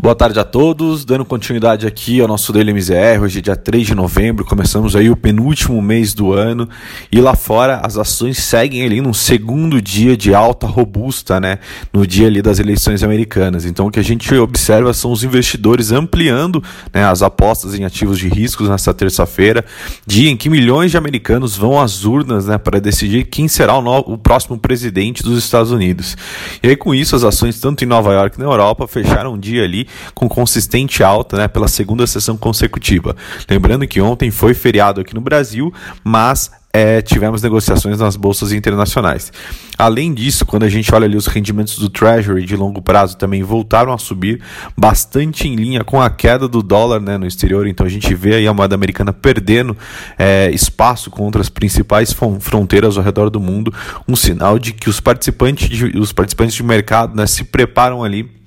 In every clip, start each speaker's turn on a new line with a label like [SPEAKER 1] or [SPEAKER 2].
[SPEAKER 1] Boa tarde a todos, dando continuidade aqui ao nosso Daily MZR, hoje é dia 3 de novembro, começamos aí o penúltimo mês do ano e lá fora as ações seguem ali num segundo dia de alta robusta, né, no dia ali das eleições americanas. Então o que a gente observa são os investidores ampliando, né, as apostas em ativos de riscos nessa terça-feira, dia em que milhões de americanos vão às urnas, né, para decidir quem será o, o próximo presidente dos Estados Unidos. E aí com isso as ações tanto em Nova York na Europa fecharam um dia ali com consistente alta né, pela segunda sessão consecutiva. Lembrando que ontem foi feriado aqui no Brasil, mas é, tivemos negociações nas bolsas internacionais. Além disso, quando a gente olha ali os rendimentos do Treasury de longo prazo também voltaram a subir bastante em linha com a queda do dólar né, no exterior. Então a gente vê aí a moeda americana perdendo é, espaço contra as principais fronteiras ao redor do mundo, um sinal de que os participantes de, os participantes de mercado né, se preparam ali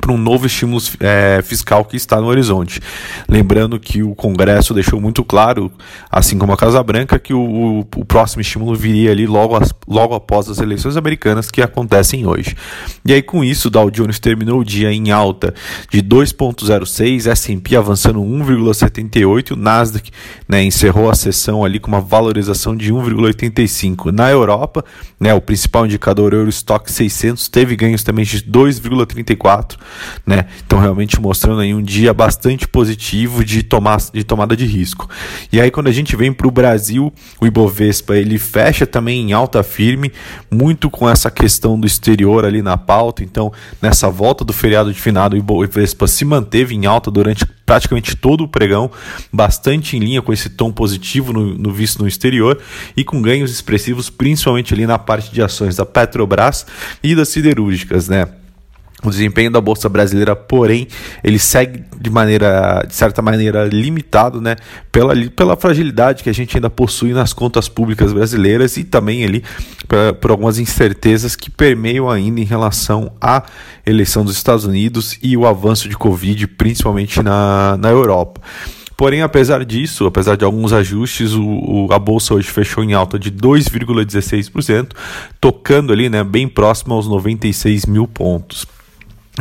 [SPEAKER 1] para um novo estímulo é, fiscal que está no horizonte. Lembrando que o Congresso deixou muito claro, assim como a Casa Branca, que o, o, próximo estímulo viria ali logo, as, logo após as eleições americanas que acontecem hoje. E aí, com isso, o Dow Jones terminou o dia em alta de 2,06, S&P avançando 1,78, o Nasdaq né, encerrou a sessão ali com uma valorização de 1,85. Na Europa, né, o principal indicador Eurostock 600 teve ganhos também de 2,34 né? Então realmente mostrando aí um dia bastante positivo de, tomar, de tomada de risco. E aí quando a gente vem para o Brasil, o Ibovespa ele fecha também em alta firme, muito com essa questão do exterior ali na pauta. Então nessa volta do feriado de finado, o Ibovespa se manteve em alta durante praticamente todo o pregão, bastante em linha com esse tom positivo no, no visto no exterior e com ganhos expressivos, principalmente ali na parte de ações da Petrobras e das siderúrgicas, né? O desempenho da bolsa brasileira, porém, ele segue de maneira, de certa maneira, limitado, né, pela, pela fragilidade que a gente ainda possui nas contas públicas brasileiras e também ali pra, por algumas incertezas que permeiam ainda em relação à eleição dos Estados Unidos e o avanço de Covid, principalmente na, na Europa. Porém, apesar disso, apesar de alguns ajustes, o, o, a bolsa hoje fechou em alta de 2,16%, tocando ali né, bem próximo aos 96 mil pontos.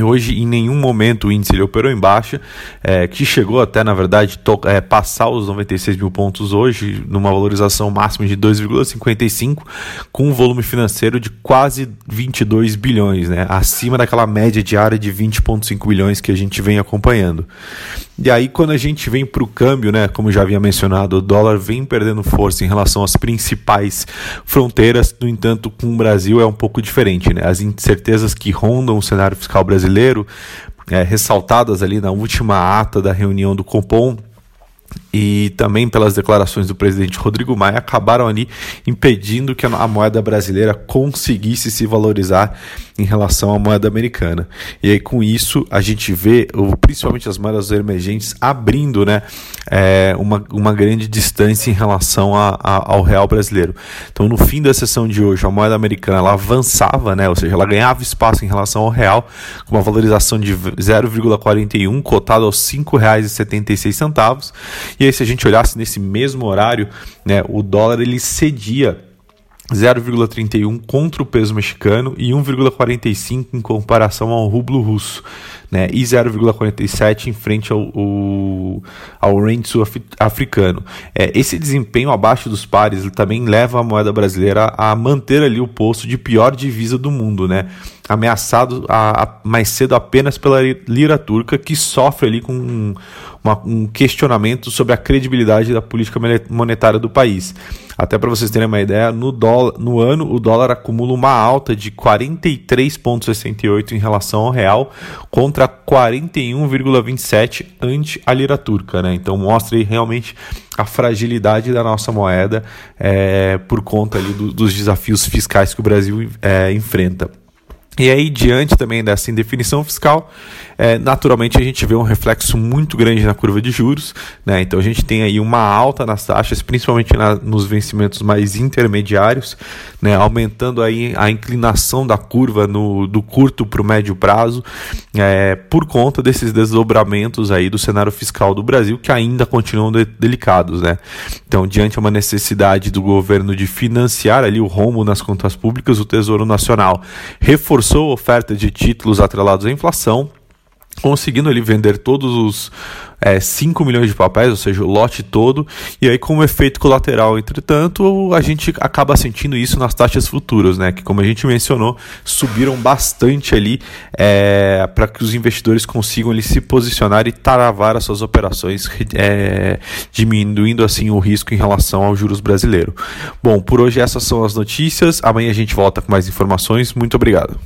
[SPEAKER 1] Hoje, em nenhum momento, o índice ele operou em baixa, é, que chegou até, na verdade, é, passar os 96 mil pontos hoje, numa valorização máxima de 2,55, com um volume financeiro de quase 22 bilhões, né, acima daquela média diária de 20,5 bilhões que a gente vem acompanhando. E aí, quando a gente vem para o câmbio, né, como já havia mencionado, o dólar vem perdendo força em relação às principais fronteiras, no entanto, com o Brasil é um pouco diferente. Né? As incertezas que rondam o cenário fiscal brasileiro, é, ressaltadas ali na última ata da reunião do Compom, e também pelas declarações do presidente Rodrigo Maia, acabaram ali impedindo que a moeda brasileira conseguisse se valorizar em relação à moeda americana. E aí, com isso, a gente vê, principalmente as moedas emergentes, abrindo né, é, uma, uma grande distância em relação a, a, ao real brasileiro. Então, no fim da sessão de hoje, a moeda americana ela avançava, né, ou seja, ela ganhava espaço em relação ao real, com uma valorização de 0,41, cotado aos R$ 5,76. E aí, se a gente olhasse nesse mesmo horário, né, o dólar ele cedia 0,31 contra o peso mexicano e 1,45 em comparação ao rublo russo, né? E 0,47 em frente ao, ao, ao sul-africano. É, esse desempenho abaixo dos pares também leva a moeda brasileira a manter ali o posto de pior divisa do mundo, né? Ameaçado a, a, mais cedo apenas pela lira turca, que sofre ali com um, uma, um questionamento sobre a credibilidade da política monetária do país. Até para vocês terem uma ideia, no, dólar, no ano o dólar acumula uma alta de 43,68 em relação ao real contra 41,27 ante a lira turca. Né? Então mostra aí realmente a fragilidade da nossa moeda é, por conta ali do, dos desafios fiscais que o Brasil é, enfrenta. E aí, diante também dessa indefinição fiscal, é, naturalmente a gente vê um reflexo muito grande na curva de juros. Né? Então a gente tem aí uma alta nas taxas, principalmente na, nos vencimentos mais intermediários, né? aumentando aí a inclinação da curva no, do curto para o médio prazo, é, por conta desses desdobramentos aí do cenário fiscal do Brasil, que ainda continuam de, delicados. Né? Então, diante uma necessidade do governo de financiar ali o rombo nas contas públicas, o Tesouro Nacional reforçou a oferta de títulos atrelados à inflação conseguindo ali vender todos os é, 5 milhões de papéis, ou seja, o lote todo, e aí como efeito colateral, entretanto, a gente acaba sentindo isso nas taxas futuras, né, que como a gente mencionou, subiram bastante ali é, para que os investidores consigam ali, se posicionar e travar as suas operações, é, diminuindo assim o risco em relação aos juros brasileiro. Bom, por hoje essas são as notícias, amanhã a gente volta com mais informações, muito obrigado.